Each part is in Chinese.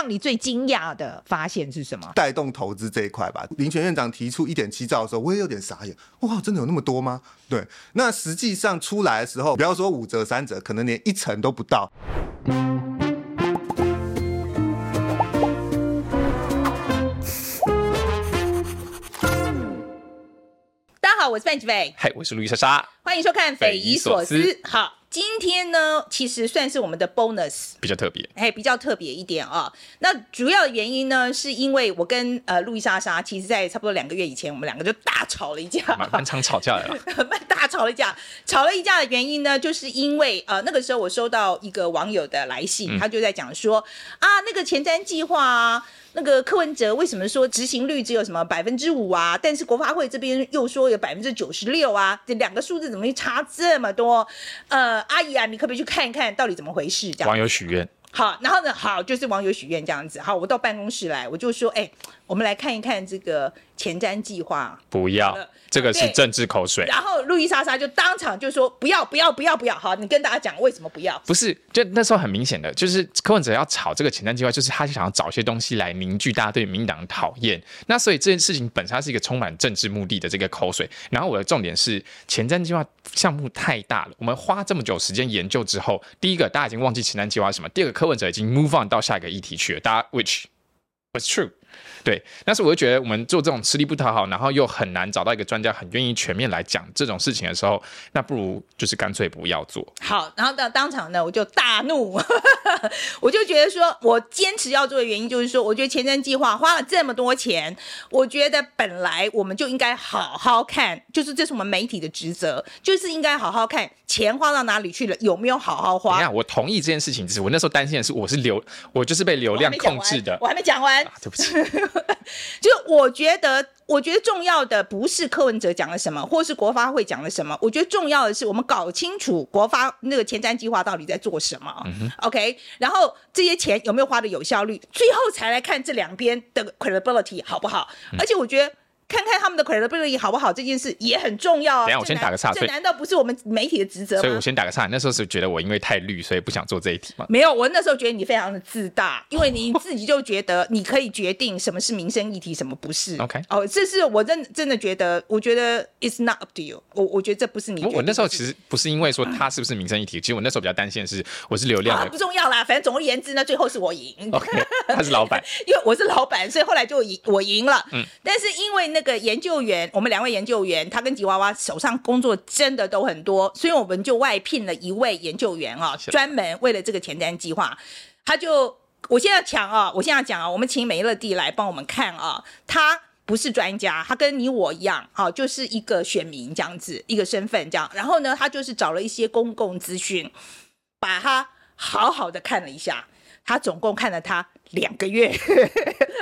让你最惊讶的发现是什么？带动投资这一块吧。林权院长提出一点七兆的时候，我也有点傻眼。哇，真的有那么多吗？对，那实际上出来的时候，不要说五折、三折，可能连一成都不到。大家好，我是范吉伟。嗨，我是路易莎莎。欢迎收看《匪夷所思》。好。今天呢，其实算是我们的 bonus，比较特别，哎，比较特别一点啊、哦。那主要的原因呢，是因为我跟呃路易莎莎，其实在差不多两个月以前，我们两个就大吵了一架，蛮常吵架的，蛮大吵了一架。吵了一架的原因呢，就是因为呃那个时候我收到一个网友的来信，嗯、他就在讲说啊，那个前瞻计划啊。那个柯文哲为什么说执行率只有什么百分之五啊？但是国发会这边又说有百分之九十六啊？这两个数字怎么会差这么多？呃，阿姨啊，你可不可以去看一看到底怎么回事？这样。网友许愿。好，然后呢，好，就是网友许愿这样子。好，我到办公室来，我就说，哎，我们来看一看这个前瞻计划。不要。这个是政治口水，然后路易莎莎就当场就说不要不要不要不要，好，你跟大家讲为什么不要？不是，就那时候很明显的，就是柯文哲要炒这个前瞻计划，就是他想要找些东西来凝聚大家对民进党的讨厌。那所以这件事情本身它是一个充满政治目的的这个口水。然后我的重点是前瞻计划项目太大了，我们花这么久时间研究之后，第一个大家已经忘记前瞻计划是什么，第二个柯文哲已经 move on 到下一个议题去了，大家 which was true。对，但是我就觉得我们做这种吃力不讨好，然后又很难找到一个专家很愿意全面来讲这种事情的时候，那不如就是干脆不要做。好，然后到当场呢，我就大怒，我就觉得说，我坚持要做的原因就是说，我觉得前瞻计划花了这么多钱，我觉得本来我们就应该好好看，就是这是我们媒体的职责，就是应该好好看钱花到哪里去了，有没有好好花。你看，我同意这件事情，只是我那时候担心的是，我是流，我就是被流量控制的。我还没讲完，完、啊，对不起。就我觉得，我觉得重要的不是柯文哲讲了什么，或是国发会讲了什么。我觉得重要的是，我们搞清楚国发那个前瞻计划到底在做什么。嗯、OK，然后这些钱有没有花的有效率，最后才来看这两边的 credibility 好不好。嗯、而且我觉得。看看他们的 credibility 好不好，这件事也很重要啊。等下我先打个岔，这难道不是我们媒体的职责吗？所以我先打个岔。那时候是觉得我因为太绿，所以不想做这一题吗？没有，我那时候觉得你非常的自大，因为你自己就觉得你可以决定什么是民生议题，什么不是。OK，哦，这是我真真的觉得，我觉得 it's not up to you。我我觉得这不是你。我那时候其实不是因为说他是不是民生议题，其实我那时候比较担心的是我是流量的。啊，不重要啦，反正总而言之呢，最后是我赢。OK，他是老板，因为我是老板，所以后来就赢，我赢了。嗯，但是因为那个研究员。我们两位研究员，他跟吉娃娃手上工作真的都很多，所以我们就外聘了一位研究员啊，专门为了这个前瞻计划。他就，我现在讲啊，我现在讲啊，我们请美乐蒂来帮我们看啊，他不是专家，他跟你我一样，啊，就是一个选民这样子，一个身份这样。然后呢，他就是找了一些公共资讯，把他好好的看了一下，他总共看了他两个月，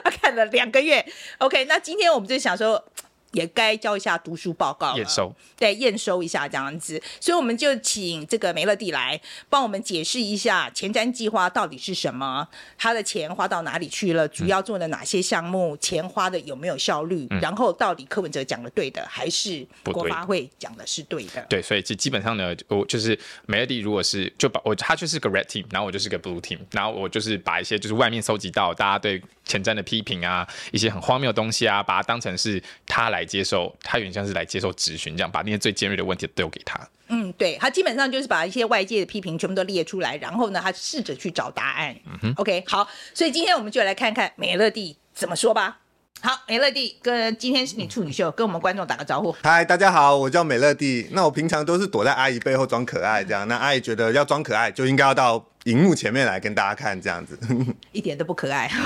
他 看了两个月。OK，那今天我们就想说。也该交一下读书报告了，验收，对，验收一下这样子，所以我们就请这个梅乐蒂来帮我们解释一下前瞻计划到底是什么，他的钱花到哪里去了，主要做了哪些项目，嗯、钱花的有没有效率，嗯、然后到底柯文哲讲的对的还是国发会讲的是对的？对，对，所以基基本上呢，我就是梅乐蒂，如果是就把我他就是个 red team，然后我就是个 blue team，然后我就是把一些就是外面收集到大家对前瞻的批评啊，一些很荒谬的东西啊，把它当成是他来。接受，他有点像是来接受质询，这样把那些最尖锐的问题都丢给他。嗯，对，他基本上就是把一些外界的批评全部都列出来，然后呢，他试着去找答案。嗯哼，OK，好，所以今天我们就来看看美乐蒂怎么说吧。好，美乐蒂，跟今天是你处女秀，跟我们观众打个招呼。嗨，大家好，我叫美乐蒂。那我平常都是躲在阿姨背后装可爱，这样。那阿姨觉得要装可爱，就应该要到荧幕前面来跟大家看这样子。一点都不可爱。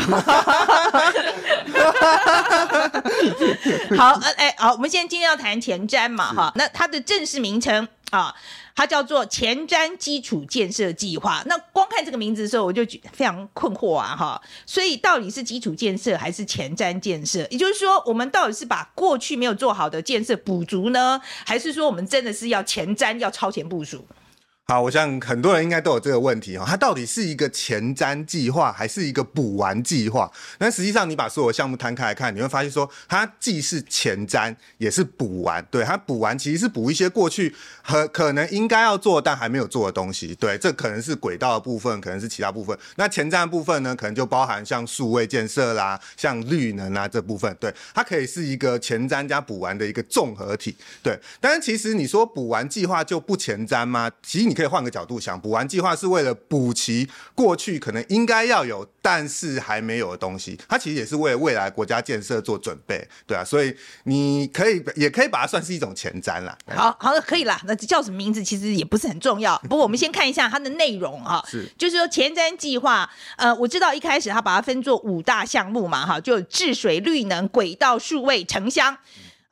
好，呃，哎，好，我们现在今天要谈前瞻嘛，哈，那它的正式名称啊。它叫做前瞻基础建设计划。那光看这个名字的时候，我就觉得非常困惑啊，哈。所以到底是基础建设还是前瞻建设？也就是说，我们到底是把过去没有做好的建设补足呢，还是说我们真的是要前瞻，要超前部署？好，我想很多人应该都有这个问题哈，它到底是一个前瞻计划还是一个补完计划？但实际上，你把所有项目摊开来看，你会发现说，它既是前瞻，也是补完。对，它补完其实是补一些过去和可能应该要做但还没有做的东西。对，这可能是轨道的部分，可能是其他部分。那前瞻的部分呢，可能就包含像数位建设啦，像绿能啊这部分。对，它可以是一个前瞻加补完的一个综合体。对，但是其实你说补完计划就不前瞻吗？其实你可以。换个角度想，补完计划是为了补齐过去可能应该要有但是还没有的东西，它其实也是为了未来国家建设做准备，对啊，所以你可以也可以把它算是一种前瞻啦。好好的，可以啦，那叫什么名字其实也不是很重要。不过我们先看一下它的内容啊，是就是说前瞻计划，呃，我知道一开始它把它分作五大项目嘛，哈，就治水、绿能、轨道、数位、城乡。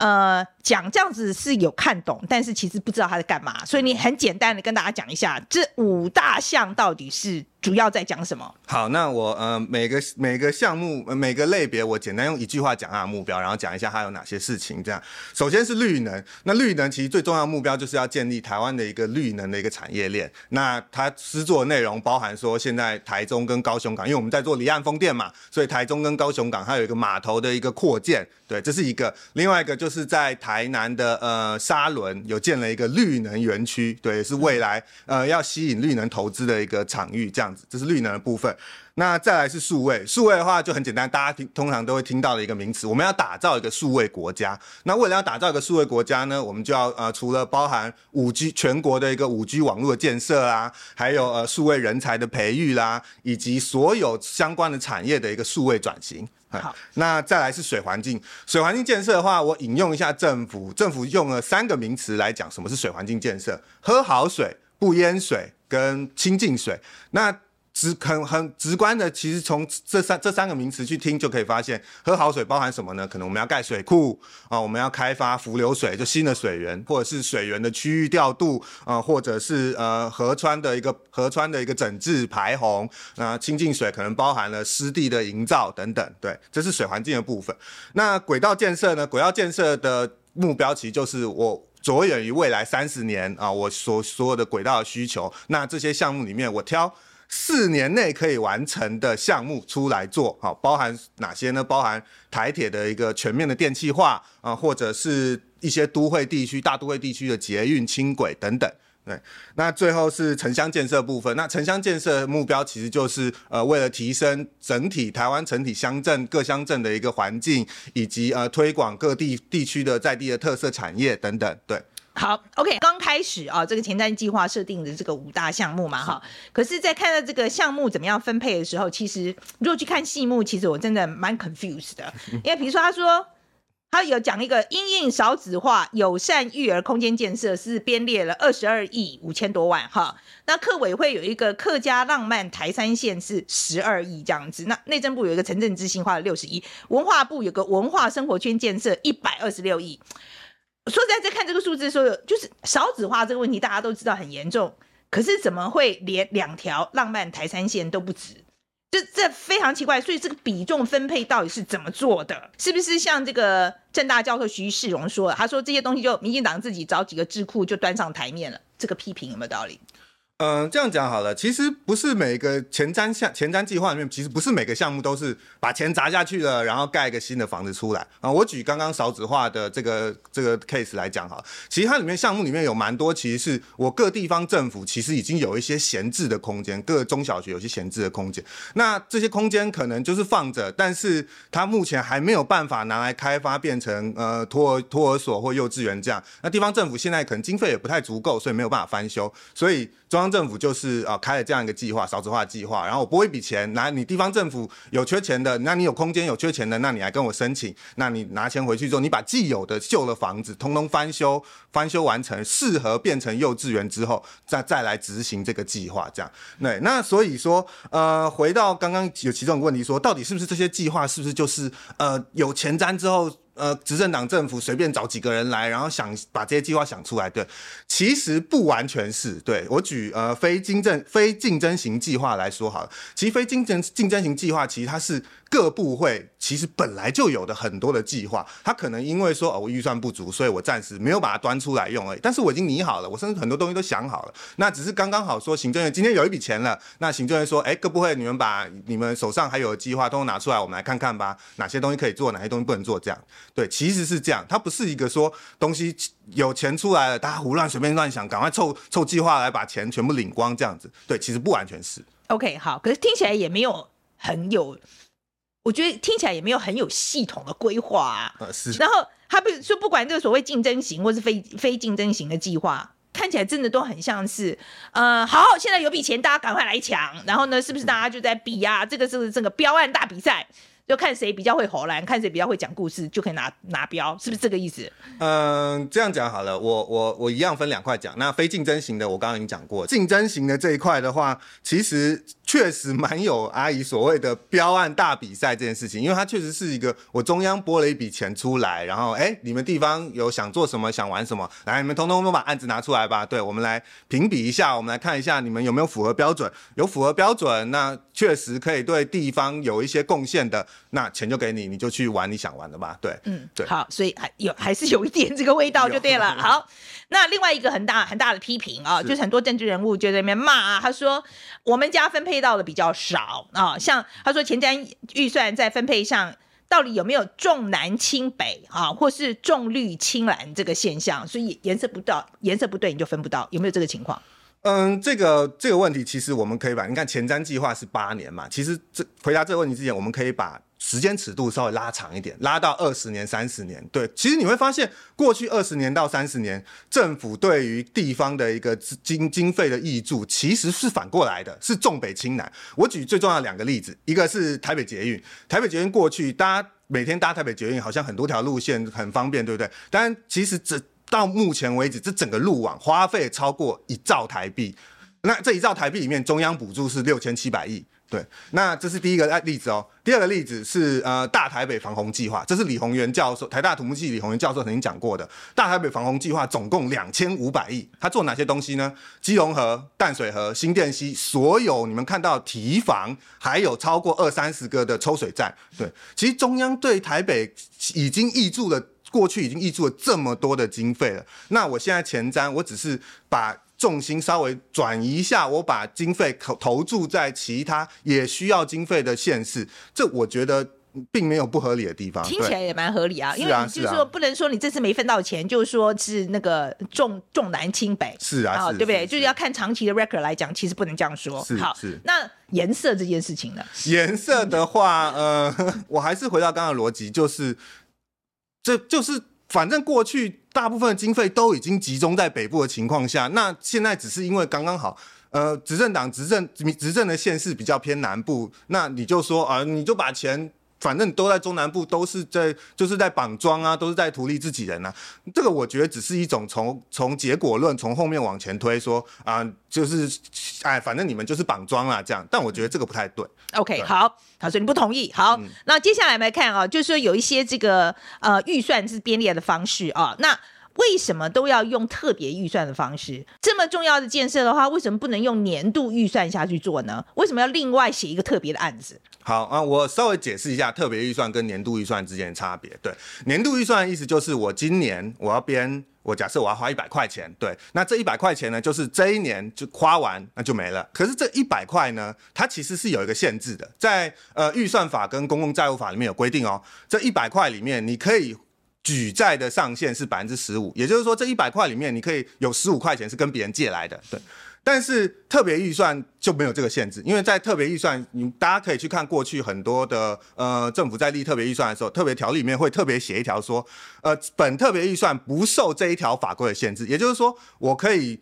呃，讲这样子是有看懂，但是其实不知道他在干嘛，所以你很简单的跟大家讲一下，这五大项到底是。主要在讲什么？好，那我呃每个每个项目每个类别，我简单用一句话讲它的目标，然后讲一下它有哪些事情。这样，首先是绿能。那绿能其实最重要的目标就是要建立台湾的一个绿能的一个产业链。那它施作内容包含说，现在台中跟高雄港，因为我们在做离岸风电嘛，所以台中跟高雄港它有一个码头的一个扩建，对，这是一个。另外一个就是在台南的呃沙仑有建了一个绿能园区，对，是未来呃要吸引绿能投资的一个场域，这样。这是绿能的部分，那再来是数位。数位的话就很简单，大家听通常都会听到的一个名词，我们要打造一个数位国家。那为了要打造一个数位国家呢，我们就要呃除了包含五 G 全国的一个五 G 网络的建设啊，还有呃数位人才的培育啦，以及所有相关的产业的一个数位转型。好，那再来是水环境。水环境建设的话，我引用一下政府，政府用了三个名词来讲什么是水环境建设：喝好水、不淹水跟清净水。那直很很直观的，其实从这三这三个名词去听就可以发现，喝好水包含什么呢？可能我们要盖水库啊，我们要开发浮流水，就新的水源，或者是水源的区域调度啊，或者是呃河川的一个河川的一个整治排洪。那清净水可能包含了湿地的营造等等。对，这是水环境的部分。那轨道建设呢？轨道建设的目标其实就是我着眼于未来三十年啊，我所所有的轨道的需求。那这些项目里面，我挑。四年内可以完成的项目出来做，好，包含哪些呢？包含台铁的一个全面的电气化啊，或者是一些都会地区、大都会地区的捷运、轻轨等等。对，那最后是城乡建设部分。那城乡建设目标其实就是呃，为了提升整体台湾整体乡镇各乡镇的一个环境，以及呃推广各地地区的在地的特色产业等等。对。好，OK，刚开始啊，这个前瞻计划设定的这个五大项目嘛，哈，可是，在看到这个项目怎么样分配的时候，其实如果去看细目，其实我真的蛮 confused 的，因为比如说他说他有讲一个因应少子化友善育儿空间建设是编列了二十二亿五千多万，哈，那客委会有一个客家浪漫台三线是十二亿这样子，那内政部有一个城镇之星花了六十亿，文化部有个文化生活圈建设一百二十六亿。说实在，在看这个数字的时候，就是少子化这个问题，大家都知道很严重。可是怎么会连两条浪漫台三线都不止？这这非常奇怪。所以这个比重分配到底是怎么做的？是不是像这个政大教授徐世荣说的，他说这些东西就民进党自己找几个智库就端上台面了？这个批评有没有道理？嗯、这样讲好了。其实不是每个前瞻项、前瞻计划里面，其实不是每个项目都是把钱砸下去了，然后盖一个新的房子出来啊。我举刚刚少子化的这个这个 case 来讲哈，其实它里面项目里面有蛮多，其实是我各地方政府其实已经有一些闲置的空间，各中小学有些闲置的空间。那这些空间可能就是放着，但是它目前还没有办法拿来开发，变成呃托儿托儿所或幼稚园这样。那地方政府现在可能经费也不太足够，所以没有办法翻修，所以中央。政府就是啊、开了这样一个计划，少子化计划，然后我拨一笔钱，拿你地方政府有缺钱的，那你有空间有缺钱的，那你来跟我申请，那你拿钱回去之后，你把既有的旧的房子通通翻修，翻修完成适合变成幼稚园之后，再再来执行这个计划，这样。对，那所以说，呃，回到刚刚有其中一个问题说，到底是不是这些计划是不是就是呃有前瞻之后？呃，执政党政府随便找几个人来，然后想把这些计划想出来，对，其实不完全是。对，我举呃非竞争非竞争型计划来说好了，其实非竞争竞争型计划其实它是。各部会其实本来就有的很多的计划，他可能因为说哦我预算不足，所以我暂时没有把它端出来用而已。但是我已经拟好了，我甚至很多东西都想好了，那只是刚刚好说行政院今天有一笔钱了，那行政院说，哎，各部会你们把你们手上还有的计划都拿出来，我们来看看吧，哪些东西可以做，哪些东西不能做，这样。对，其实是这样，它不是一个说东西有钱出来了，大家胡乱随便乱想，赶快凑凑计划来把钱全部领光这样子。对，其实不完全是。OK，好，可是听起来也没有很有。我觉得听起来也没有很有系统的规划啊。是。然后他不说不管这个所谓竞争型或是非非竞争型的计划，看起来真的都很像是，呃，好，现在有笔钱，大家赶快来抢。然后呢，是不是大家就在比啊？这个是这个标案大比赛。就看谁比较会唬烂，看谁比较会讲故事，就可以拿拿标，是不是这个意思？嗯，这样讲好了，我我我一样分两块讲。那非竞争型的，我刚刚已经讲过，竞争型的这一块的话，其实确实蛮有阿姨所谓的标案大比赛这件事情，因为它确实是一个我中央拨了一笔钱出来，然后哎，你们地方有想做什么，想玩什么，来，你们通通都把案子拿出来吧。对，我们来评比一下，我们来看一下你们有没有符合标准，有符合标准，那确实可以对地方有一些贡献的。那钱就给你，你就去玩你想玩的吧。对，嗯，对，好，所以还有还是有一点这个味道就对了。好，那另外一个很大很大的批评啊，就是很多政治人物就在那边骂啊，他说我们家分配到的比较少啊，像他说前瞻预算在分配上到底有没有重南轻北啊，或是重绿轻蓝这个现象，所以颜色不到颜色不对你就分不到，有没有这个情况？嗯，这个这个问题其实我们可以把你看前瞻计划是八年嘛，其实这回答这个问题之前，我们可以把。时间尺度稍微拉长一点，拉到二十年、三十年。对，其实你会发现，过去二十年到三十年，政府对于地方的一个经经费的挹注，其实是反过来的，是重北轻南。我举最重要的两个例子，一个是台北捷运，台北捷运过去大家每天搭台北捷运，好像很多条路线很方便，对不对？但其实这到目前为止，这整个路网花费超过一兆台币，那这一兆台币里面，中央补助是六千七百亿。对，那这是第一个例子哦。第二个例子是呃大台北防洪计划，这是李宏源教授，台大土木系李宏源教授曾经讲过的。大台北防洪计划总共两千五百亿，他做哪些东西呢？基隆河、淡水河、新店溪，所有你们看到堤防，还有超过二三十个的抽水站。对，其实中央对台北已经挹注了，过去已经挹注了这么多的经费了。那我现在前瞻，我只是把。重心稍微转移一下，我把经费投投注在其他也需要经费的县市，这我觉得并没有不合理的地方。听起来也蛮合理啊，因为你就是说不能说你这次没分到钱，就是说是那个重重南轻北。是啊，对不对？就是要看长期的 record 来讲，其实不能这样说。是好，是。那颜色这件事情呢？颜色的话，呃，我还是回到刚刚的逻辑，就是这就是。反正过去大部分的经费都已经集中在北部的情况下，那现在只是因为刚刚好，呃，执政党执政执政的县市比较偏南部，那你就说啊，你就把钱。反正都在中南部，都是在就是在绑庄啊，都是在图利自己人啊。这个我觉得只是一种从从结果论从后面往前推说，说啊，就是哎，反正你们就是绑庄啦这样。但我觉得这个不太对。OK，对好，他说你不同意。好，嗯、那接下来我们来看啊，就是说有一些这个呃预算是编列的方式啊，那。为什么都要用特别预算的方式？这么重要的建设的话，为什么不能用年度预算下去做呢？为什么要另外写一个特别的案子？好啊，我稍微解释一下特别预算跟年度预算之间的差别。对，年度预算的意思就是我今年我要编，我假设我要花一百块钱，对，那这一百块钱呢，就是这一年就花完，那就没了。可是这一百块呢，它其实是有一个限制的，在呃预算法跟公共债务法里面有规定哦，这一百块里面你可以。举债的上限是百分之十五，也就是说，这一百块里面你可以有十五块钱是跟别人借来的，对。但是特别预算就没有这个限制，因为在特别预算，你大家可以去看过去很多的呃政府在立特别预算的时候，特别条例里面会特别写一条说，呃，本特别预算不受这一条法规的限制，也就是说，我可以。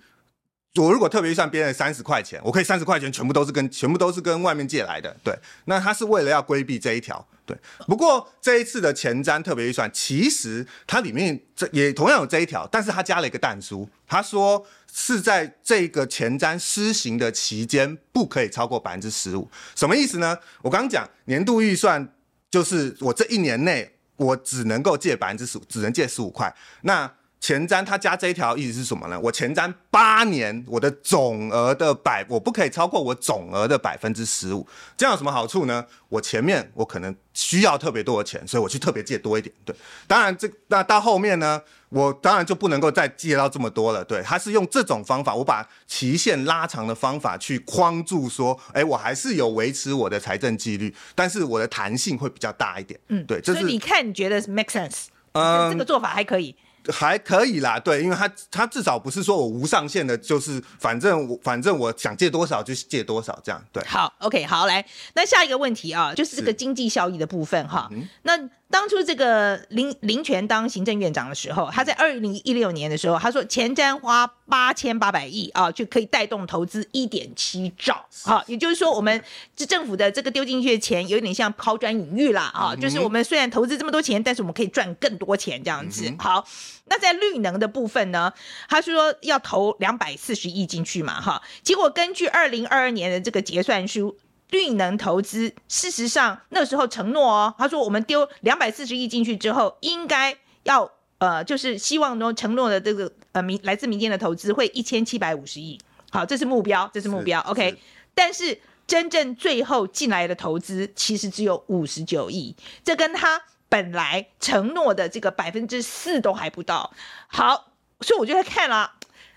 我如果特别预算编了三十块钱，我可以三十块钱全部都是跟全部都是跟外面借来的，对。那他是为了要规避这一条，对。不过这一次的前瞻特别预算，其实它里面这也同样有这一条，但是它加了一个弹书，他说是在这个前瞻施行的期间不可以超过百分之十五。什么意思呢？我刚刚讲年度预算就是我这一年内我只能够借百分之十五，只能借十五块。那前瞻他加这一条意思是什么呢？我前瞻八年，我的总额的百，我不可以超过我总额的百分之十五。这样有什么好处呢？我前面我可能需要特别多的钱，所以我去特别借多一点。对，当然这那到后面呢，我当然就不能够再借到这么多了。对，他是用这种方法，我把期限拉长的方法去框住，说，哎，我还是有维持我的财政纪律，但是我的弹性会比较大一点。嗯，对，这是所以你看，你觉得 make sense？嗯，这个做法还可以。还可以啦，对，因为他他至少不是说我无上限的，就是反正我反正我想借多少就借多少这样，对。好，OK，好，来，那下一个问题啊，就是这个经济效益的部分哈，嗯、那。当初这个林林权当行政院长的时候，他在二零一六年的时候，他说前瞻花八千八百亿啊，就可以带动投资一点七兆啊，也就是说，我们这政府的这个丢进去的钱有点像抛砖引玉啦啊，就是我们虽然投资这么多钱，但是我们可以赚更多钱这样子。好，那在绿能的部分呢，他说要投两百四十亿进去嘛哈，结果根据二零二二年的这个结算书。绿能投资，事实上那时候承诺哦，他说我们丢两百四十亿进去之后，应该要呃，就是希望呢承诺的这个呃民来自民间的投资会一千七百五十亿，好，这是目标，这是目标是，OK 是。但是真正最后进来的投资其实只有五十九亿，这跟他本来承诺的这个百分之四都还不到。好，所以我就在看了，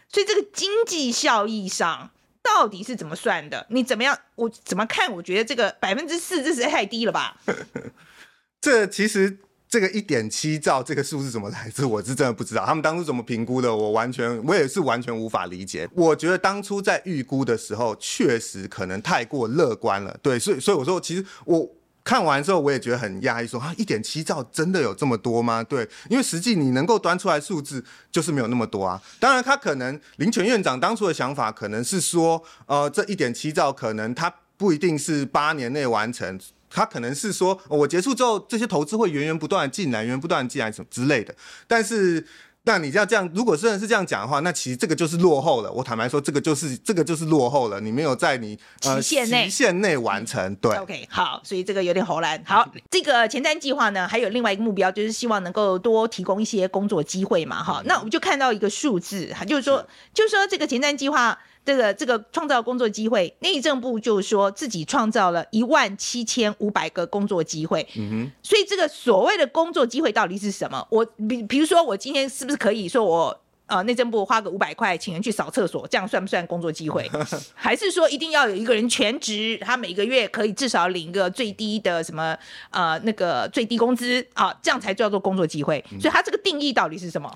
所以这个经济效益上。到底是怎么算的？你怎么样？我怎么看？我觉得这个百分之四，这是太低了吧？这其实这个一点七兆这个数是怎么来自？我是真的不知道。他们当初怎么评估的？我完全我也是完全无法理解。我觉得当初在预估的时候，确实可能太过乐观了。对，所以所以我说，其实我。看完之后，我也觉得很讶异，说啊，一点七兆真的有这么多吗？对，因为实际你能够端出来数字就是没有那么多啊。当然，他可能林全院长当初的想法可能是说，呃，这一点七兆可能他不一定是八年内完成，他可能是说，我结束之后这些投资会源源不断进来，源源不断进来什么之类的，但是。那你要这样，如果真的是这样讲的话，那其实这个就是落后了。我坦白说，这个就是这个就是落后了。你没有在你呃期限内期限内完成。对，OK，好，所以这个有点猴兰。好，这个前瞻计划呢，还有另外一个目标，就是希望能够多提供一些工作机会嘛。哈，那我们就看到一个数字，就是说，是就是说这个前瞻计划。这个这个创造工作机会，内政部就说自己创造了一万七千五百个工作机会。嗯哼，所以这个所谓的工作机会到底是什么？我比比如说，我今天是不是可以说我呃内政部花个五百块请人去扫厕所，这样算不算工作机会？还是说一定要有一个人全职，他每个月可以至少领一个最低的什么呃那个最低工资啊，这样才叫做工作机会？所以它这个定义到底是什么？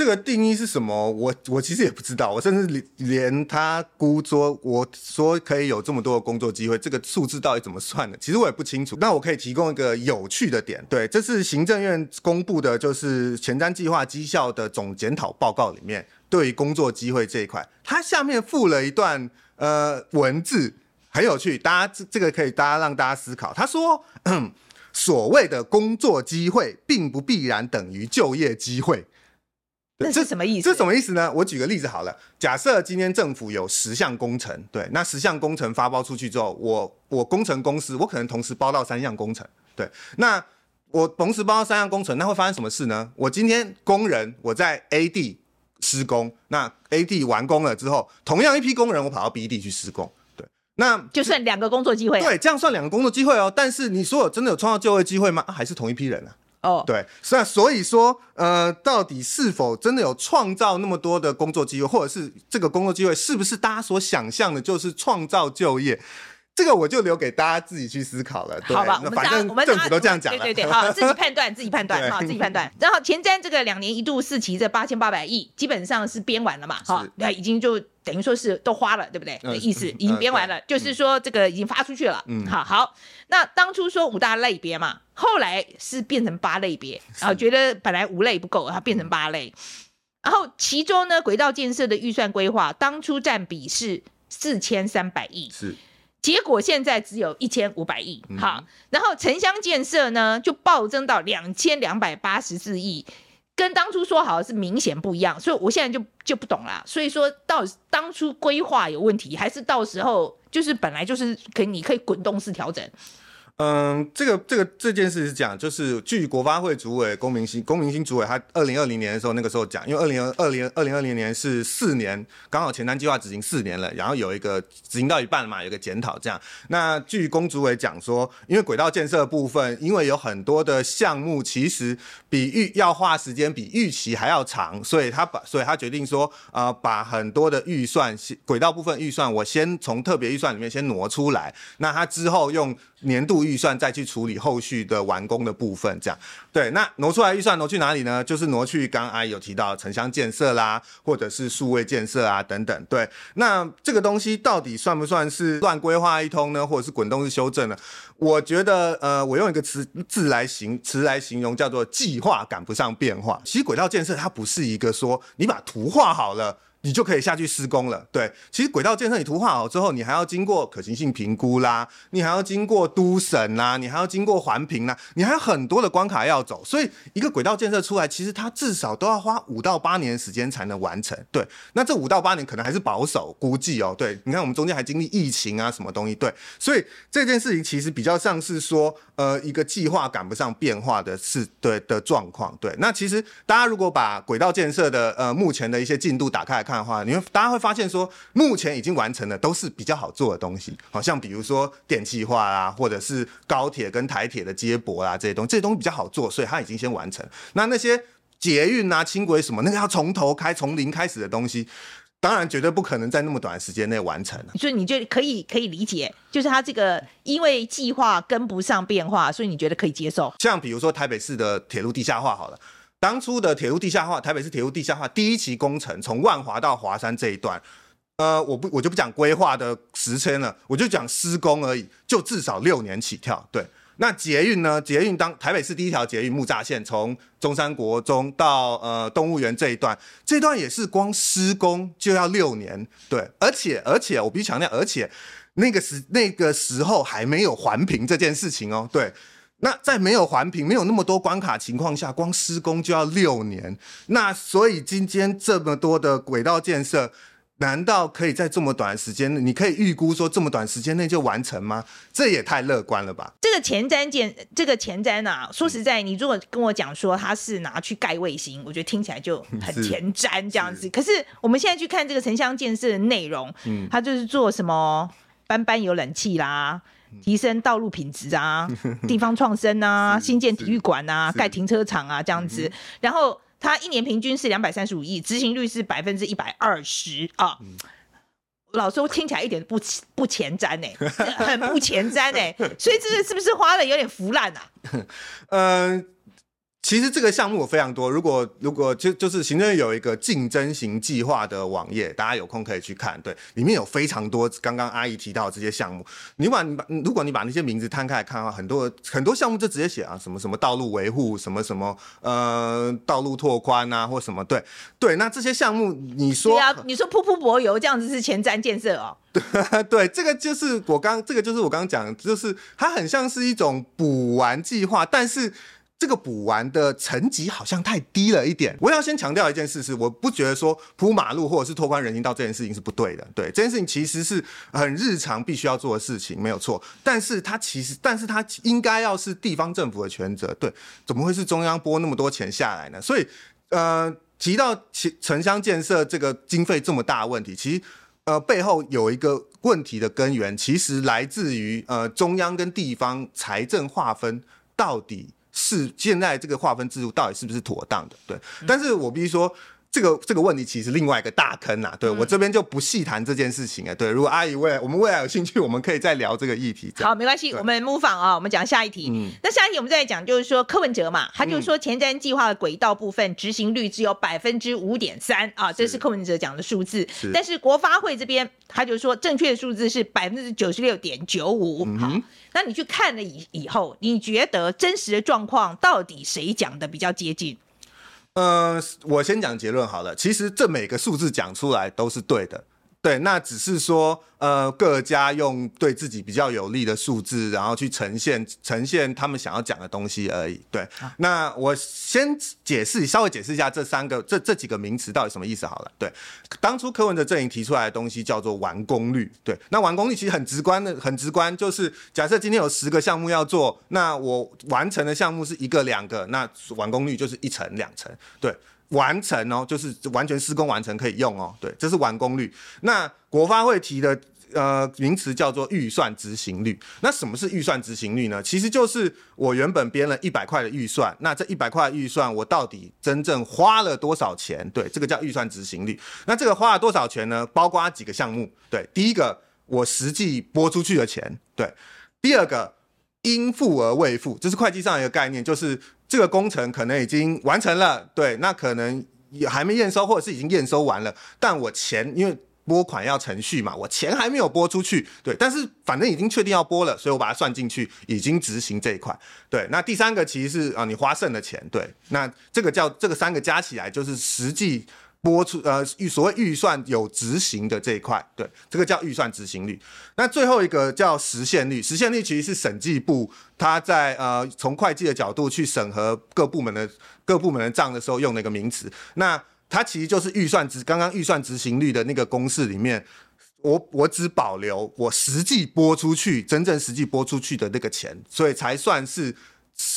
这个定义是什么？我我其实也不知道。我甚至连他估说，我说可以有这么多的工作机会，这个数字到底怎么算的？其实我也不清楚。那我可以提供一个有趣的点，对，这是行政院公布的，就是前瞻计划绩效的总检讨报告里面，对于工作机会这一块，它下面附了一段呃文字，很有趣。大家这这个可以大家让大家思考。他说，所谓的工作机会，并不必然等于就业机会。这是什么意思？这什么意思呢？我举个例子好了。假设今天政府有十项工程，对，那十项工程发包出去之后，我我工程公司，我可能同时包到三项工程，对，那我同时包到三项工程，那会发生什么事呢？我今天工人我在 A 地施工，那 A 地完工了之后，同样一批工人我跑到 B 地去施工，对，那就算两个工作机会啊，对，这样算两个工作机会哦。但是你说有真的有创造就业机会吗？啊，还是同一批人啊？哦对，是啊，所以说，呃，到底是否真的有创造那么多的工作机会，或者是这个工作机会是不是大家所想象的，就是创造就业？这个我就留给大家自己去思考了。对，好吧，那反正我们政府都这样讲了，对对对，好，自己判断，自己判断，好，自己判断。然后前瞻这个两年一度四期这八千八百亿，基本上是编完了嘛，好，那已经就等于说是都花了，对不对？的意思已经编完了，就是说这个已经发出去了。嗯，好好。那当初说五大类别嘛，后来是变成八类别，啊，觉得本来五类不够，它变成八类。然后其中呢，轨道建设的预算规划当初占比是四千三百亿，是，结果现在只有一千五百亿。嗯、好，然后城乡建设呢就暴增到两千两百八十四亿，跟当初说好是明显不一样。所以我现在就就不懂啦。所以说，到底当初规划有问题，还是到时候就是本来就是可以你可以滚动式调整？嗯，这个这个这件事是讲，就是据国发会主委龚明鑫，龚明鑫主委他二零二零年的时候，那个时候讲，因为二零二零二零二零年是四年，刚好前瞻计划执行四年了，然后有一个执行到一半嘛，有一个检讨这样。那据龚主委讲说，因为轨道建设部分，因为有很多的项目其实比预要花时间比预期还要长，所以他把所以他决定说，呃，把很多的预算轨道部分预算，我先从特别预算里面先挪出来，那他之后用。年度预预算再去处理后续的完工的部分，这样对。那挪出来预算挪去哪里呢？就是挪去刚刚阿姨有提到城乡建设啦，或者是数位建设啊等等。对，那这个东西到底算不算是乱规划一通呢？或者是滚动式修正呢？我觉得，呃，我用一个词字来形词来形容，叫做计划赶不上变化。其实轨道建设它不是一个说你把图画好了。你就可以下去施工了。对，其实轨道建设你图画好之后，你还要经过可行性评估啦，你还要经过都审啦，你还要经过环评啦，你还有很多的关卡要走。所以一个轨道建设出来，其实它至少都要花五到八年时间才能完成。对，那这五到八年可能还是保守估计哦。对，你看我们中间还经历疫情啊，什么东西？对，所以这件事情其实比较像是说，呃，一个计划赶不上变化的是对的状况。对，那其实大家如果把轨道建设的呃目前的一些进度打开来看的话，你会大家会发现说，目前已经完成的都是比较好做的东西，好像比如说电气化啊，或者是高铁跟台铁的接驳啊这些东西，这些东西比较好做，所以它已经先完成。那那些捷运啊、轻轨什么，那个要从头开、从零开始的东西，当然绝对不可能在那么短的时间内完成。所以你就可以可以理解，就是他这个因为计划跟不上变化，所以你觉得可以接受。像比如说台北市的铁路地下化，好了。当初的铁路地下化，台北市铁路地下化第一期工程，从万华到华山这一段，呃，我不我就不讲规划的时间了，我就讲施工而已，就至少六年起跳。对，那捷运呢？捷运当台北市第一条捷运木栅线，从中山国中到呃动物园这一段，这段也是光施工就要六年。对，而且而且我必须强调，而且那个时那个时候还没有环评这件事情哦。对。那在没有环评、没有那么多关卡情况下，光施工就要六年。那所以今天这么多的轨道建设，难道可以在这么短的时间内，你可以预估说这么短时间内就完成吗？这也太乐观了吧！这个前瞻建，这个前瞻啊，说实在，你如果跟我讲说它是拿去盖卫星，我觉得听起来就 很前瞻这样子。可是我们现在去看这个城乡建设的内容，嗯，它就是做什么班班有冷气啦。提升道路品质啊，地方创生啊，新建体育馆啊，盖停车场啊，这样子。然后它一年平均是两百三十五亿，执行率是百分之一百二十啊。老实说，听起来一点不不前瞻呢，很不前瞻呢。所以这个是不是花的有点腐烂啊？嗯。其实这个项目有非常多，如果如果就就是行政院有一个竞争型计划的网页，大家有空可以去看，对，里面有非常多刚刚阿姨提到的这些项目。你把你把如果你把那些名字摊开来看的话，很多很多项目就直接写啊，什么什么道路维护，什么什么呃道路拓宽啊，或什么对对，那这些项目你说对啊，你说铺铺柏油这样子是前瞻建设哦？对对，这个就是我刚这个就是我刚刚讲，就是它很像是一种补完计划，但是。这个补完的层级好像太低了一点。我要先强调一件事是，我不觉得说铺马路或者是拓宽人行道这件事情是不对的。对，这件事情其实是很日常必须要做的事情，没有错。但是它其实，但是它应该要是地方政府的权责。对，怎么会是中央拨那么多钱下来呢？所以，呃，提到其城乡建设这个经费这么大的问题，其实呃背后有一个问题的根源，其实来自于呃中央跟地方财政划分到底。是现在这个划分制度到底是不是妥当的？对，但是我必须说，这个这个问题其实另外一个大坑啊。对，我这边就不细谈这件事情啊。对，如果阿姨未来我们未来有兴趣，我们可以再聊这个议题。好，没关系，我们 move on 啊，我们讲下一题。嗯，那下一题我们再讲，就是说柯文哲嘛，他就是说前瞻计划的轨道部分执行率只有百分之五点三啊，这是柯文哲讲的数字。是，但是国发会这边他就说正确的数字是百分之九十六点九五。好。那你去看了以以后，你觉得真实的状况到底谁讲的比较接近？嗯，我先讲结论好了。其实这每个数字讲出来都是对的。对，那只是说，呃，各家用对自己比较有利的数字，然后去呈现呈现他们想要讲的东西而已。对，啊、那我先解释，稍微解释一下这三个这这几个名词到底什么意思好了。对，当初柯文哲阵营提出来的东西叫做完工率。对，那完工率其实很直观的，很直观，就是假设今天有十个项目要做，那我完成的项目是一个两个，那完工率就是一层两层。对。完成哦，就是完全施工完成可以用哦，对，这是完工率。那国发会提的呃名词叫做预算执行率。那什么是预算执行率呢？其实就是我原本编了一百块的预算，那这一百块预算我到底真正花了多少钱？对，这个叫预算执行率。那这个花了多少钱呢？包括几个项目，对，第一个我实际拨出去的钱，对，第二个应付而未付，这是会计上一个概念，就是。这个工程可能已经完成了，对，那可能也还没验收，或者是已经验收完了，但我钱因为拨款要程序嘛，我钱还没有拨出去，对，但是反正已经确定要拨了，所以我把它算进去，已经执行这一块，对。那第三个其实是啊，你花剩的钱，对，那这个叫这个三个加起来就是实际。拨出呃预所谓预算有执行的这一块，对，这个叫预算执行率。那最后一个叫实现率，实现率其实是审计部他在呃从会计的角度去审核各部门的各部门的账的时候用的一个名词。那它其实就是预算执刚刚预算执行率的那个公式里面，我我只保留我实际拨出去真正实际拨出去的那个钱，所以才算是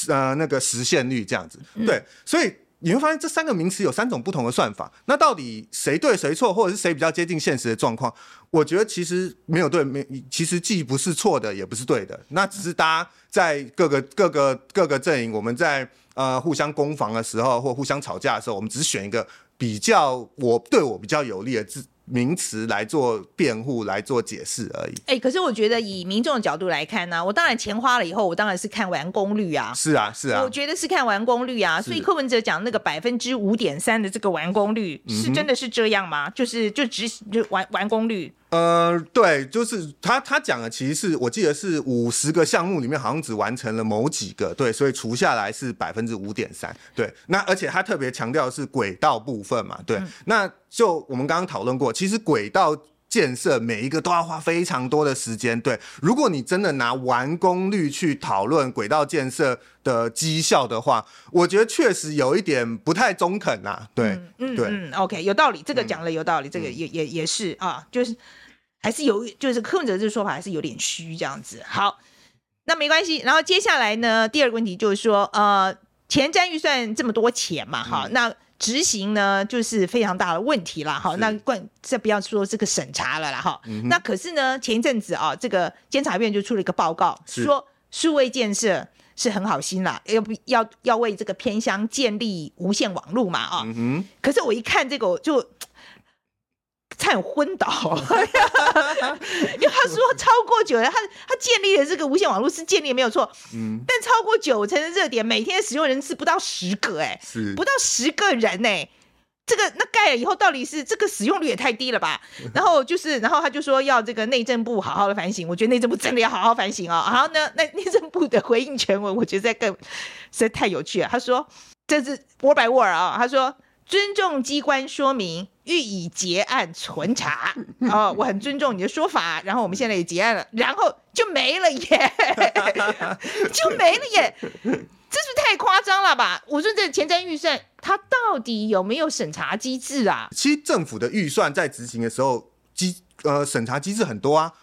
呃那个实现率这样子。对，所以。你会发现这三个名词有三种不同的算法，那到底谁对谁错，或者是谁比较接近现实的状况？我觉得其实没有对，没其实既不是错的，也不是对的，那只是大家在各个各个各个阵营，我们在呃互相攻防的时候，或互相吵架的时候，我们只选一个比较我对我比较有利的字。名词来做辩护，来做解释而已。哎、欸，可是我觉得以民众的角度来看呢、啊，我当然钱花了以后，我当然是看完工率啊。是啊，是啊。我觉得是看完工率啊。所以柯文哲讲那个百分之五点三的这个完工率，是真的是这样吗？嗯、就是就只就完完工率。呃，对，就是他他讲的，其实是我记得是五十个项目里面，好像只完成了某几个，对，所以除下来是百分之五点三，对。那而且他特别强调的是轨道部分嘛，对。嗯、那就我们刚刚讨论过，其实轨道建设每一个都要花非常多的时间，对。如果你真的拿完工率去讨论轨道建设的绩效的话，我觉得确实有一点不太中肯呐、啊，对，嗯对嗯，OK，有道理，这个讲了有道理，嗯、这个也也也是啊，就是。还是有，就是柯文哲这个说法还是有点虚这样子。好，那没关系。然后接下来呢，第二个问题就是说，呃，前瞻预算这么多钱嘛，哈、嗯，那执行呢就是非常大的问题了，哈。那关这不要说这个审查了啦，哈、嗯。那可是呢，前一阵子啊，这个监察院就出了一个报告，说数位建设是很好心啦，要不要要为这个偏乡建立无线网络嘛，啊、嗯。可是我一看这个就。差点昏倒，因为他说超过九，他他建立的这个无线网络是建立没有错，嗯，但超过九成的热点，每天使用人次不到十个，哎，是不到十个人，哎，这个那盖了以后到底是这个使用率也太低了吧？然后就是，然后他就说要这个内政部好好的反省，我觉得内政部真的要好好反省啊、哦。然后呢，那内政部的回应全文，我觉得在更实在太有趣了。他说这是 word by word 啊，他说。尊重机关说明，予以结案存查。哦，我很尊重你的说法。然后我们现在也结案了，然后就没了耶，就没了耶，这是不是太夸张了吧？我说这前瞻预算，它到底有没有审查机制啊？其实政府的预算在执行的时候，机呃审查机制很多啊。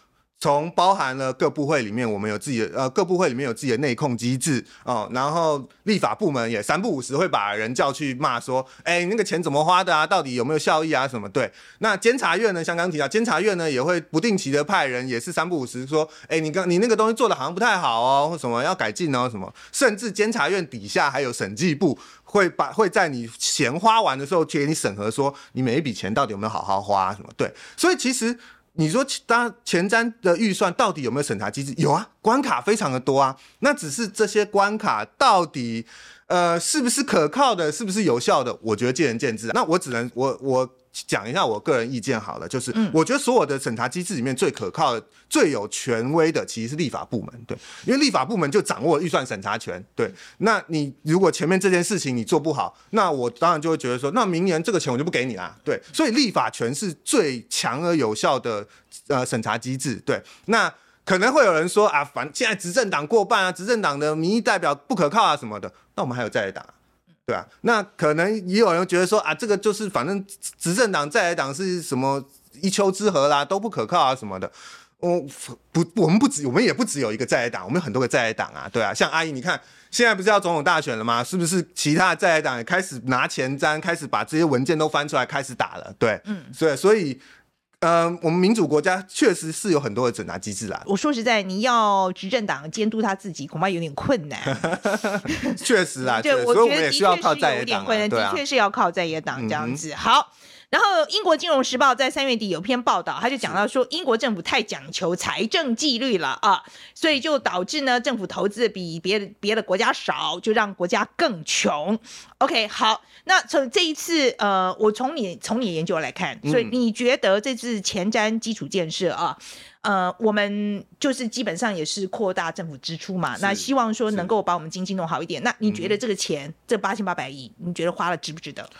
从包含了各部会里面，我们有自己的呃，各部会里面有自己的内控机制哦，然后立法部门也三不五时会把人叫去骂说，哎，那个钱怎么花的啊？到底有没有效益啊？什么？对，那监察院呢？像刚提到，监察院呢也会不定期的派人，也是三不五时说，哎，你刚你那个东西做的好像不太好哦，或什么要改进哦，什么？甚至监察院底下还有审计部，会把会在你钱花完的时候去给你审核，说你每一笔钱到底有没有好好花？什么？对，所以其实。你说，当前瞻的预算到底有没有审查机制？有啊，关卡非常的多啊。那只是这些关卡到底，呃，是不是可靠的，是不是有效的？我觉得见仁见智。那我只能，我我讲一下我个人意见好了，就是我觉得所有的审查机制里面最可靠的、最有权威的，其实是立法部门，对，因为立法部门就掌握预算审查权，对。那你如果前面这件事情你做不好，那我当然就会觉得说，那明年这个钱我就不给你啦，对。所以立法权是最强而有效的呃审查机制，对。那可能会有人说啊，反正现在执政党过半啊，执政党的民意代表不可靠啊什么的，那我们还有在野党。对啊，那可能也有人觉得说啊，这个就是反正执政党在野党是什么一丘之貉啦，都不可靠啊什么的。我不，我们不止，我们也不只有一个在野党，我们有很多个在野党啊。对啊，像阿姨，你看现在不是要总统大选了吗？是不是其他的在野党也开始拿前瞻，开始把这些文件都翻出来开始打了？对，嗯，所以所以。呃，我们民主国家确实是有很多的审查机制啦。我说实在，你要执政党监督他自己，恐怕有点困难。确实啊，对，我觉得的确是有点困难，的确是要靠在野党这样子。好。然后，英国金融时报在三月底有篇报道，他就讲到说，英国政府太讲求财政纪律了啊，所以就导致呢，政府投资比别的别的国家少，就让国家更穷。OK，好，那从这一次，呃，我从你从你研究来看，所以你觉得这次前瞻基础建设啊，呃，我们就是基本上也是扩大政府支出嘛，那希望说能够把我们经济弄好一点。那你觉得这个钱，这八千八百亿，你觉得花了值不值得？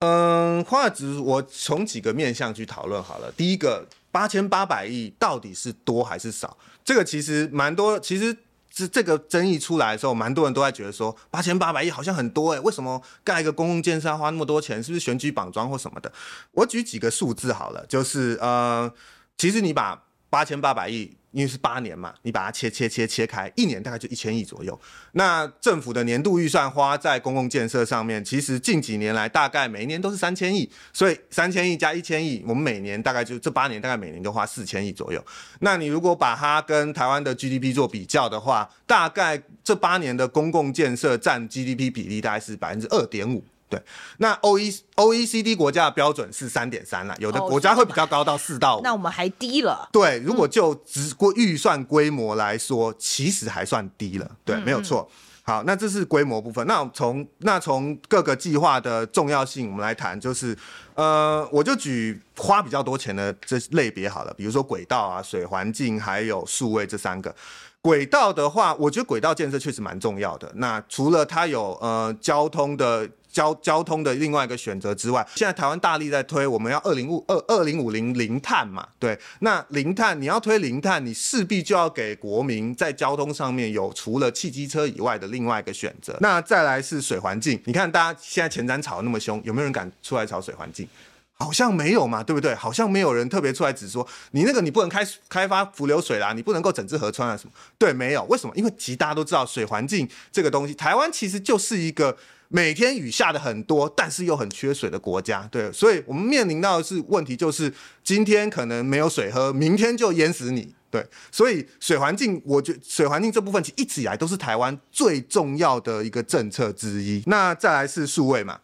嗯，花值我从几个面向去讨论好了。第一个，八千八百亿到底是多还是少？这个其实蛮多，其实是这个争议出来的时候，蛮多人都在觉得说，八千八百亿好像很多诶、欸，为什么盖一个公共建设要花那么多钱？是不是选举绑桩或什么的？我举几个数字好了，就是呃，其实你把八千八百亿。因为是八年嘛，你把它切切切切开，一年大概就一千亿左右。那政府的年度预算花在公共建设上面，其实近几年来大概每一年都是三千亿，所以三千亿加一千亿，我们每年大概就这八年大概每年都花四千亿左右。那你如果把它跟台湾的 GDP 做比较的话，大概这八年的公共建设占 GDP 比例大概是百分之二点五。对，那 O E O E C D 国家的标准是三点三了，有的国家会比较高到四到五，那我们还低了。对，如果就只过预算规模来说，其实还算低了。对，没有错。好，那这是规模部分。那从那从各个计划的重要性，我们来谈，就是呃，我就举花比较多钱的这类别好了，比如说轨道啊、水环境还有数位这三个。轨道的话，我觉得轨道建设确实蛮重要的。那除了它有呃交通的。交交通的另外一个选择之外，现在台湾大力在推，我们要二零五二二零五零零碳嘛，对，那零碳你要推零碳，你势必就要给国民在交通上面有除了汽机车以外的另外一个选择。那再来是水环境，你看大家现在前瞻吵那么凶，有没有人敢出来吵水环境？好像没有嘛，对不对？好像没有人特别出来指说你那个你不能开开发伏流水啦，你不能够整治河川啊什么？对，没有，为什么？因为其实大家都知道水环境这个东西，台湾其实就是一个。每天雨下的很多，但是又很缺水的国家，对，所以我们面临到的是问题，就是今天可能没有水喝，明天就淹死你，对，所以水环境，我觉水环境这部分其实一直以来都是台湾最重要的一个政策之一。那再来是数位嘛，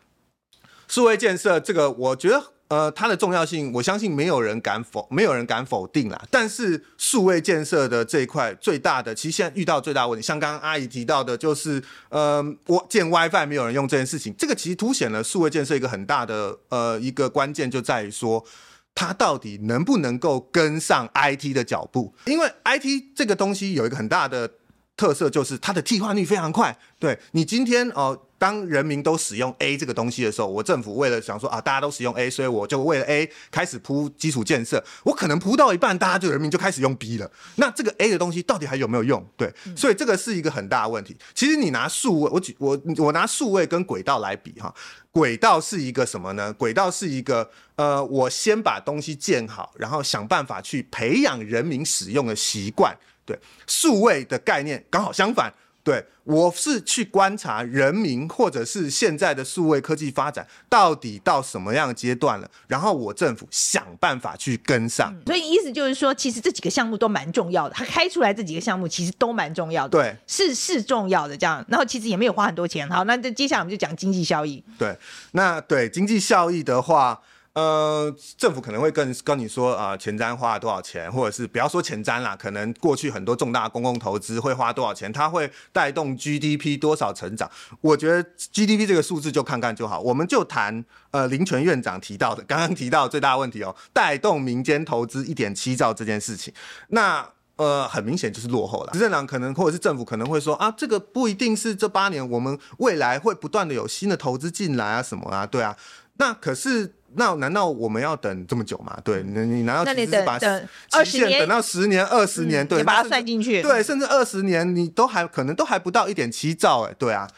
数位建设这个，我觉得。呃，它的重要性，我相信没有人敢否，没有人敢否定啦。但是数位建设的这一块最大的，其实现在遇到最大问题，像刚刚阿姨提到的，就是呃，我建 WiFi 没有人用这件事情，这个其实凸显了数位建设一个很大的呃一个关键，就在于说它到底能不能够跟上 IT 的脚步，因为 IT 这个东西有一个很大的特色，就是它的替换率非常快。对你今天哦。呃当人民都使用 A 这个东西的时候，我政府为了想说啊，大家都使用 A，所以我就为了 A 开始铺基础建设。我可能铺到一半，大家就人民就开始用 B 了。那这个 A 的东西到底还有没有用？对，所以这个是一个很大的问题。其实你拿数位，我举我我拿数位跟轨道来比哈，轨道是一个什么呢？轨道是一个呃，我先把东西建好，然后想办法去培养人民使用的习惯。对，数位的概念刚好相反。对，我是去观察人民或者是现在的数位科技发展到底到什么样的阶段了，然后我政府想办法去跟上。嗯，所以意思就是说，其实这几个项目都蛮重要的，他开出来这几个项目其实都蛮重要的，对，是是重要的这样。然后其实也没有花很多钱。好，那这接下来我们就讲经济效益。对，那对经济效益的话。呃，政府可能会跟跟你说啊、前瞻花了多少钱，或者是不要说前瞻啦，可能过去很多重大公共投资会花多少钱，它会带动 GDP 多少成长。我觉得 GDP 这个数字就看看就好，我们就谈呃林全院长提到的，刚刚提到最大问题哦，带动民间投资一点七兆这件事情，那呃很明显就是落后了。执政党可能或者是政府可能会说啊，这个不一定是这八年，我们未来会不断的有新的投资进来啊什么啊，对啊，那可是。那难道我们要等这么久吗？对，你你难道只是把期限等到十年、二十年？对，你把它算进去。对，甚至二十年，你都还可能都还不到一点七兆哎，对啊。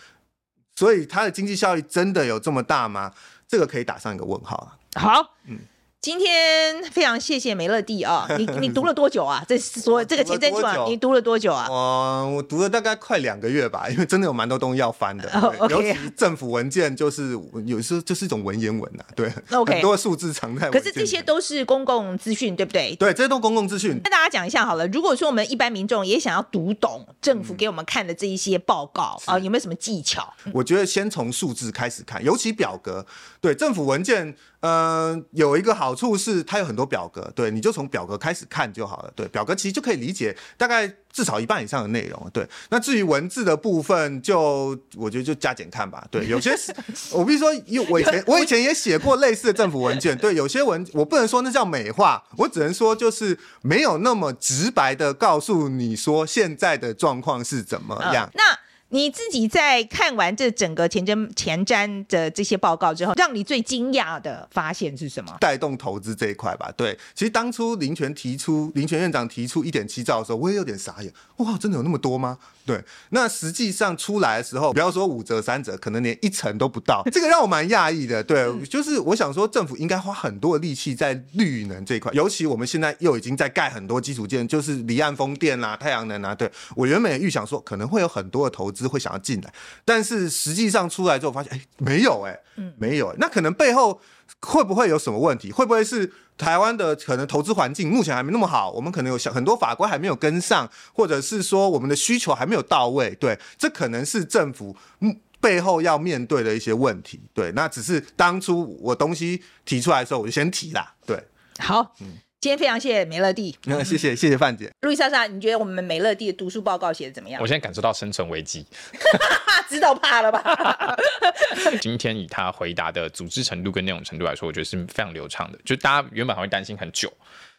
所以它的经济效益真的有这么大吗？这个可以打上一个问号啊。好，嗯。今天非常谢谢美乐蒂啊！你 你读了多久啊？这说这个前瞻计划，你读了多久啊？我我读了大概快两个月吧，因为真的有蛮多东西要翻的。Oh, 其政府文件就是有时候就是一种文言文呐、啊，对，Okay. 很多数字藏在。可是这些都是公共资讯，对不对？对，这些都公共资讯。跟大家讲一下好了，如果说我们一般民众也想要读懂政府给我们看的这一些报告啊、嗯呃，有没有什么技巧？我觉得先从数字开始看，尤其表格。对，政府文件。嗯、呃，有一个好处是它有很多表格，对，你就从表格开始看就好了。对，表格其实就可以理解大概至少一半以上的内容。对，那至于文字的部分就，就我觉得就加减看吧。对，有些我必须说，因为我以前我以前也写过类似的政府文件。对，有些文我不能说那叫美化，我只能说就是没有那么直白的告诉你说现在的状况是怎么样。呃、那。你自己在看完这整个前瞻前瞻的这些报告之后，让你最惊讶的发现是什么？带动投资这一块吧。对，其实当初林权提出，林权院长提出一点七兆的时候，我也有点傻眼。哇，真的有那么多吗？对，那实际上出来的时候，不要说五折三折，可能连一成都不到，这个让我蛮讶异的。对，就是我想说，政府应该花很多的力气在绿能这一块，尤其我们现在又已经在盖很多基础建，就是离岸风电啊、太阳能啊。对，我原本也预想说，可能会有很多的投资会想要进来，但是实际上出来之后发现，哎，没有，哎，嗯，没有。那可能背后会不会有什么问题？会不会是台湾的可能投资环境目前还没那么好？我们可能有想很多法规还没有跟上，或者是说我们的需求还没有到位？对，这可能是政府背后要面对的一些问题。对，那只是当初我东西提出来的时候，我就先提啦。对，好，嗯。今天非常谢谢美乐蒂，嗯，谢谢谢谢范姐，路易莎莎，你觉得我们美乐蒂的读书报告写的怎么样？我现在感受到生存危机，知道怕了吧？今天以他回答的组织程度跟内容程度来说，我觉得是非常流畅的，就大家原本还会担心很久。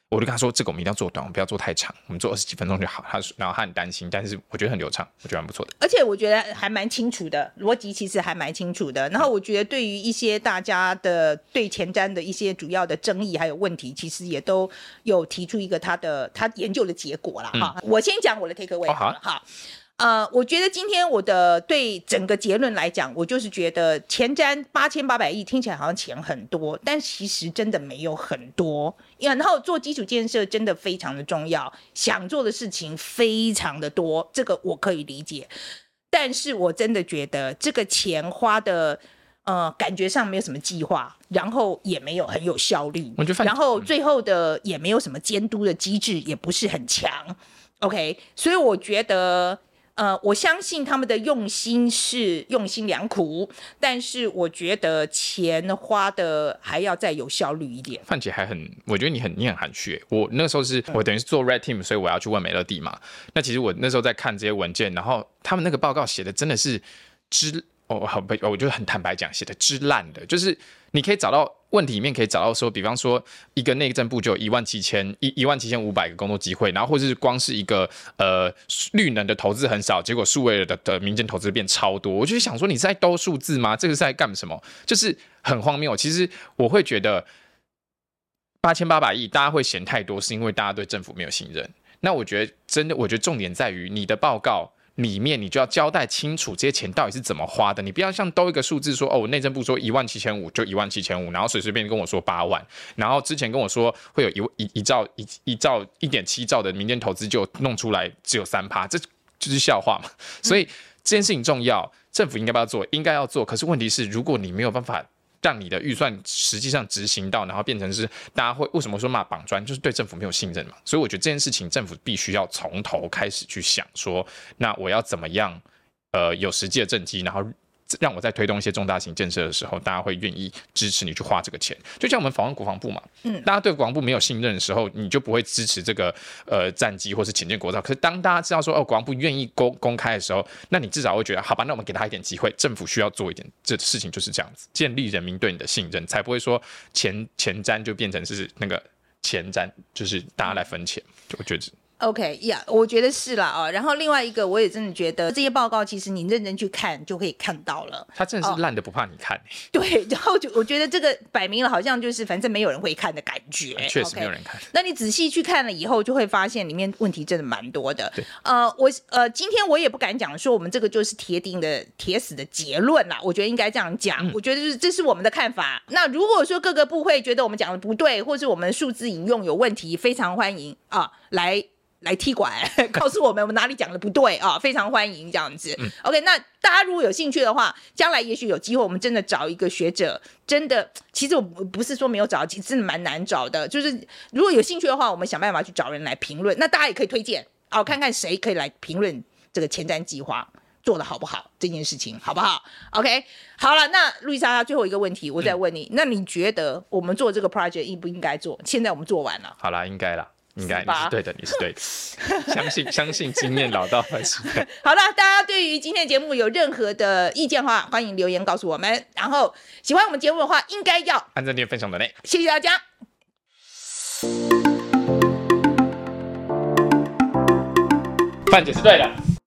我就跟他说：“这个我们一定要做短，我们不要做太长，我们做二十几分钟就好。”他说，然后他很担心，但是我觉得很流畅，我觉得蛮不错的。而且我觉得还蛮清楚的，逻辑其实还蛮清楚的。然后我觉得对于一些大家的对前瞻的一些主要的争议还有问题，其实也都有提出一个他的他研究的结果了哈。嗯、我先讲我的 take away 好了哈。呃，我觉得今天我的对整个结论来讲，我就是觉得前瞻八千八百亿听起来好像钱很多，但其实真的没有很多。然后做基础建设真的非常的重要，想做的事情非常的多，这个我可以理解。但是我真的觉得这个钱花的，呃，感觉上没有什么计划，然后也没有很有效率，然后最后的也没有什么监督的机制，也不是很强。OK，所以我觉得。呃，我相信他们的用心是用心良苦，但是我觉得钱花的还要再有效率一点。范姐还很，我觉得你很你很含蓄。我那时候是我等于是做 Red Team，所以我要去问美乐蒂嘛。那其实我那时候在看这些文件，然后他们那个报告写的真的是之哦，好，我就很坦白讲，写的之烂的，就是你可以找到。问题里面可以找到说，比方说一个内政部就一万七千一一万七千五百个工作机会，然后或者是光是一个呃绿能的投资很少，结果数位的的民间投资变超多，我就想说你是在兜数字吗？这个是在干什么？就是很荒谬。其实我会觉得八千八百亿大家会嫌太多，是因为大家对政府没有信任。那我觉得真的，我觉得重点在于你的报告。里面你就要交代清楚这些钱到底是怎么花的，你不要像兜一个数字说哦，内政部说一万七千五就一万七千五，然后随随便跟我说八万，然后之前跟我说会有一一一兆一一兆一点七兆的民间投资就弄出来只有三趴，这就是笑话嘛。所以这件事情重要，政府应该不要做，应该要做。可是问题是，如果你没有办法。让你的预算实际上执行到，然后变成是大家会为什么说骂绑砖，就是对政府没有信任嘛。所以我觉得这件事情政府必须要从头开始去想说，那我要怎么样，呃，有实际的政绩，然后让我在推动一些重大型建设的时候，大家会愿意支持你去花这个钱。就像我们访问国防部嘛，嗯，大家对国防部没有信任的时候，你就不会支持这个呃战机或是潜舰国造。可是当大家知道说哦，国防部愿意公公开的时候，那你至少会觉得好吧，那我们给他一点机会。政府需要做一点，这事情就是这样子，建立人民对你的信任，才不会说前前瞻就变成是那个前瞻，就是大家来分钱。我觉得。OK 呀、yeah，我觉得是啦啊。然后另外一个，我也真的觉得这些报告其实你认真去看就可以看到了。他真的是烂的不怕你看。对，然后就我觉得这个摆明了好像就是反正没有人会看的感觉。确实没有人看。Okay? 那你仔细去看了以后，就会发现里面问题真的蛮多的。对。呃，我呃今天我也不敢讲说我们这个就是铁定的铁死的结论啦。我觉得应该这样讲。嗯、我觉得就是这是我们的看法。那如果说各个部会觉得我们讲的不对，或是我们数字引用有问题，非常欢迎啊来。来踢馆，告诉我们我们哪里讲的不对啊！非常欢迎这样子。嗯、OK，那大家如果有兴趣的话，将来也许有机会，我们真的找一个学者，真的，其实我不是说没有找，其实真的蛮难找的。就是如果有兴趣的话，我们想办法去找人来评论。那大家也可以推荐哦，看看谁可以来评论这个前瞻计划做的好不好，这件事情好不好？OK，好了，那路易莎最后一个问题，我再问你，嗯、那你觉得我们做这个 project 应不应该做？现在我们做完了，好了，应该了。应该你是对的，你是对的，相信相信经验老道还是对。好了，大家对于今天的节目有任何的意见的话，欢迎留言告诉我们。然后喜欢我们节目的话，应该要按赞、点分享的嘞。谢谢大家。范姐是对的。